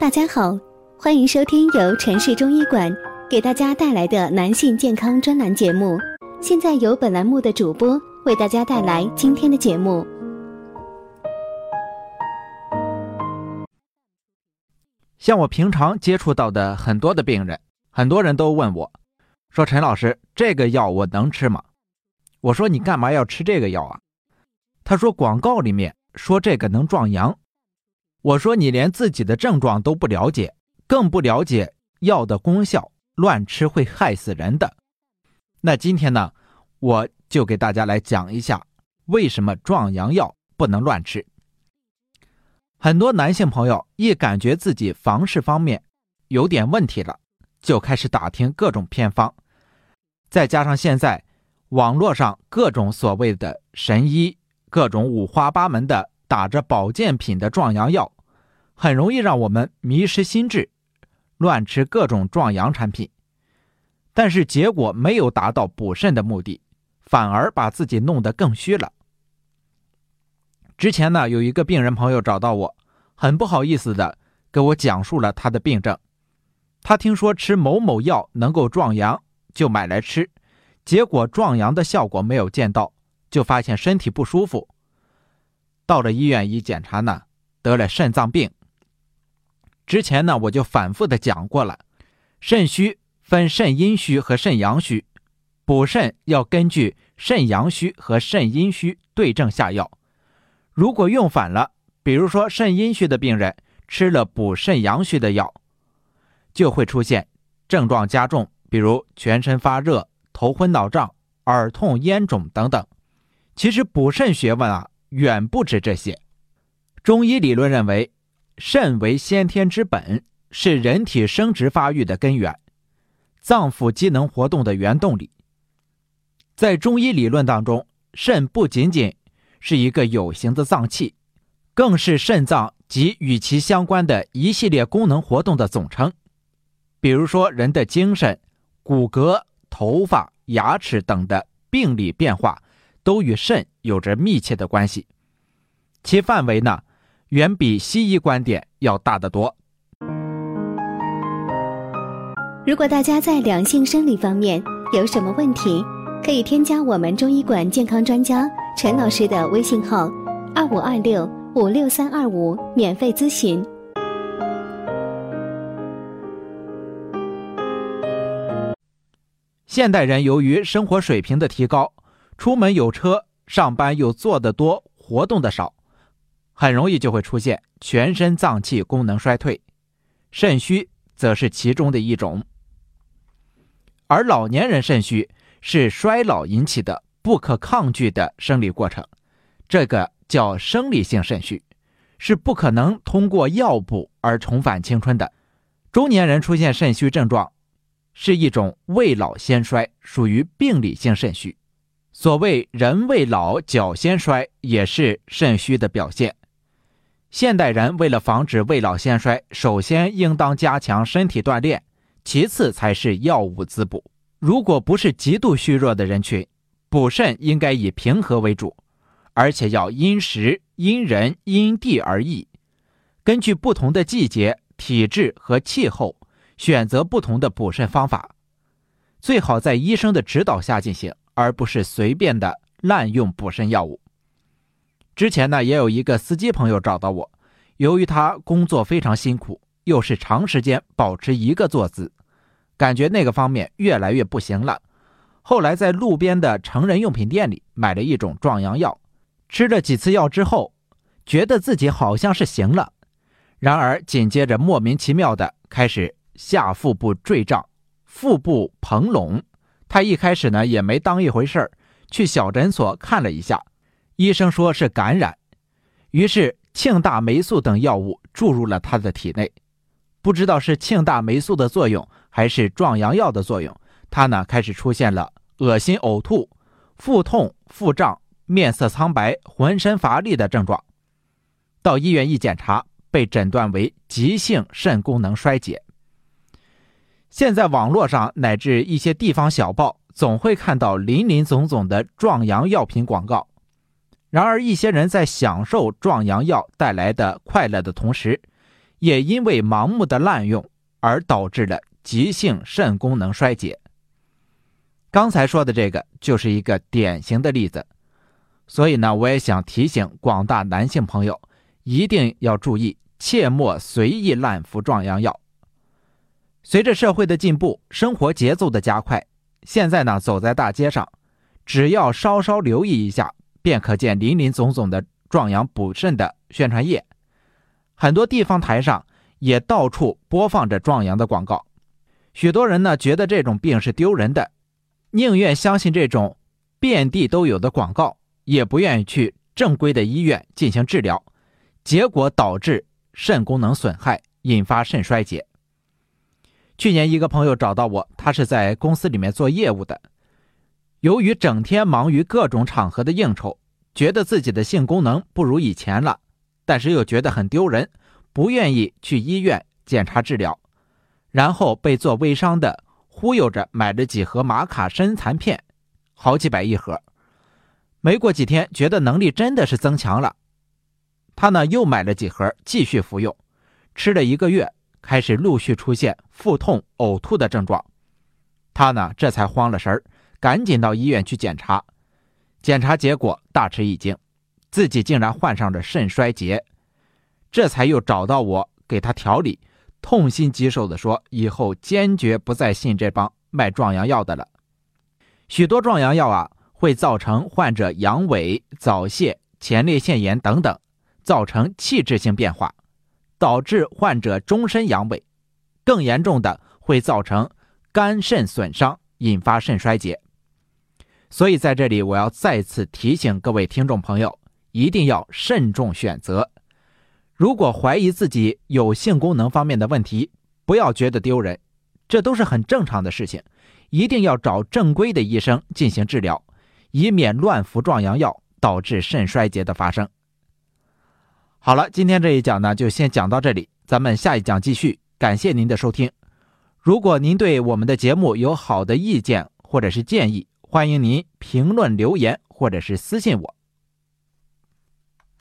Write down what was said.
大家好，欢迎收听由城市中医馆给大家带来的男性健康专栏节目。现在由本栏目的主播为大家带来今天的节目。像我平常接触到的很多的病人，很多人都问我，说陈老师，这个药我能吃吗？我说你干嘛要吃这个药啊？他说广告里面说这个能壮阳。我说你连自己的症状都不了解，更不了解药的功效，乱吃会害死人的。那今天呢，我就给大家来讲一下为什么壮阳药不能乱吃。很多男性朋友一感觉自己房事方面有点问题了，就开始打听各种偏方，再加上现在网络上各种所谓的神医，各种五花八门的打着保健品的壮阳药，很容易让我们迷失心智，乱吃各种壮阳产品，但是结果没有达到补肾的目的，反而把自己弄得更虚了。之前呢，有一个病人朋友找到我，很不好意思的给我讲述了他的病症。他听说吃某某药能够壮阳，就买来吃，结果壮阳的效果没有见到，就发现身体不舒服。到了医院一检查呢，得了肾脏病。之前呢，我就反复的讲过了，肾虚分肾阴虚和肾阳虚，补肾要根据肾阳虚和肾阴虚对症下药。如果用反了，比如说肾阴虚的病人吃了补肾阳虚的药，就会出现症状加重，比如全身发热、头昏脑胀、耳痛、咽肿等等。其实补肾学问啊，远不止这些。中医理论认为，肾为先天之本，是人体生殖发育的根源，脏腑机能活动的原动力。在中医理论当中，肾不仅仅是一个有形的脏器，更是肾脏及与其相关的一系列功能活动的总称。比如说，人的精神、骨骼、头发、牙齿等的病理变化，都与肾有着密切的关系。其范围呢，远比西医观点要大得多。如果大家在两性生理方面有什么问题，可以添加我们中医馆健康专家陈老师的微信号：二五二六五六三二五，免费咨询。现代人由于生活水平的提高，出门有车，上班又做得多，活动的少，很容易就会出现全身脏器功能衰退，肾虚则是其中的一种。而老年人肾虚是衰老引起的不可抗拒的生理过程，这个叫生理性肾虚，是不可能通过药补而重返青春的。中年人出现肾虚症状，是一种未老先衰，属于病理性肾虚。所谓人未老脚先衰，也是肾虚的表现。现代人为了防止未老先衰，首先应当加强身体锻炼。其次才是药物滋补。如果不是极度虚弱的人群，补肾应该以平和为主，而且要因时、因人、因地而异，根据不同的季节、体质和气候，选择不同的补肾方法。最好在医生的指导下进行，而不是随便的滥用补肾药物。之前呢，也有一个司机朋友找到我，由于他工作非常辛苦，又是长时间保持一个坐姿。感觉那个方面越来越不行了，后来在路边的成人用品店里买了一种壮阳药，吃了几次药之后，觉得自己好像是行了，然而紧接着莫名其妙的开始下腹部坠胀，腹部膨隆。他一开始呢也没当一回事儿，去小诊所看了一下，医生说是感染，于是庆大霉素等药物注入了他的体内，不知道是庆大霉素的作用。还是壮阳药的作用，他呢开始出现了恶心、呕吐、腹痛、腹胀、面色苍白、浑身乏力的症状。到医院一检查，被诊断为急性肾功能衰竭。现在网络上乃至一些地方小报总会看到林林总总的壮阳药品广告。然而，一些人在享受壮阳药带来的快乐的同时，也因为盲目的滥用而导致了急性肾功能衰竭。刚才说的这个就是一个典型的例子，所以呢，我也想提醒广大男性朋友，一定要注意，切莫随意滥服壮阳药。随着社会的进步，生活节奏的加快，现在呢，走在大街上，只要稍稍留意一下，便可见林林总总的壮阳补肾的宣传页。很多地方台上也到处播放着壮阳的广告，许多人呢觉得这种病是丢人的。宁愿相信这种遍地都有的广告，也不愿意去正规的医院进行治疗，结果导致肾功能损害，引发肾衰竭。去年一个朋友找到我，他是在公司里面做业务的，由于整天忙于各种场合的应酬，觉得自己的性功能不如以前了，但是又觉得很丢人，不愿意去医院检查治疗，然后被做微商的。忽悠着买了几盒玛卡参残片，好几百一盒。没过几天，觉得能力真的是增强了。他呢又买了几盒，继续服用。吃了一个月，开始陆续出现腹痛、呕吐的症状。他呢这才慌了神儿，赶紧到医院去检查。检查结果大吃一惊，自己竟然患上了肾衰竭。这才又找到我给他调理。痛心疾首地说：“以后坚决不再信这帮卖壮阳药的了。许多壮阳药啊，会造成患者阳痿、早泄、前列腺炎等等，造成器质性变化，导致患者终身阳痿。更严重的会造成肝肾损伤，引发肾衰竭。所以在这里，我要再次提醒各位听众朋友，一定要慎重选择。”如果怀疑自己有性功能方面的问题，不要觉得丢人，这都是很正常的事情，一定要找正规的医生进行治疗，以免乱服壮阳药导致肾衰竭的发生。好了，今天这一讲呢就先讲到这里，咱们下一讲继续。感谢您的收听。如果您对我们的节目有好的意见或者是建议，欢迎您评论留言或者是私信我。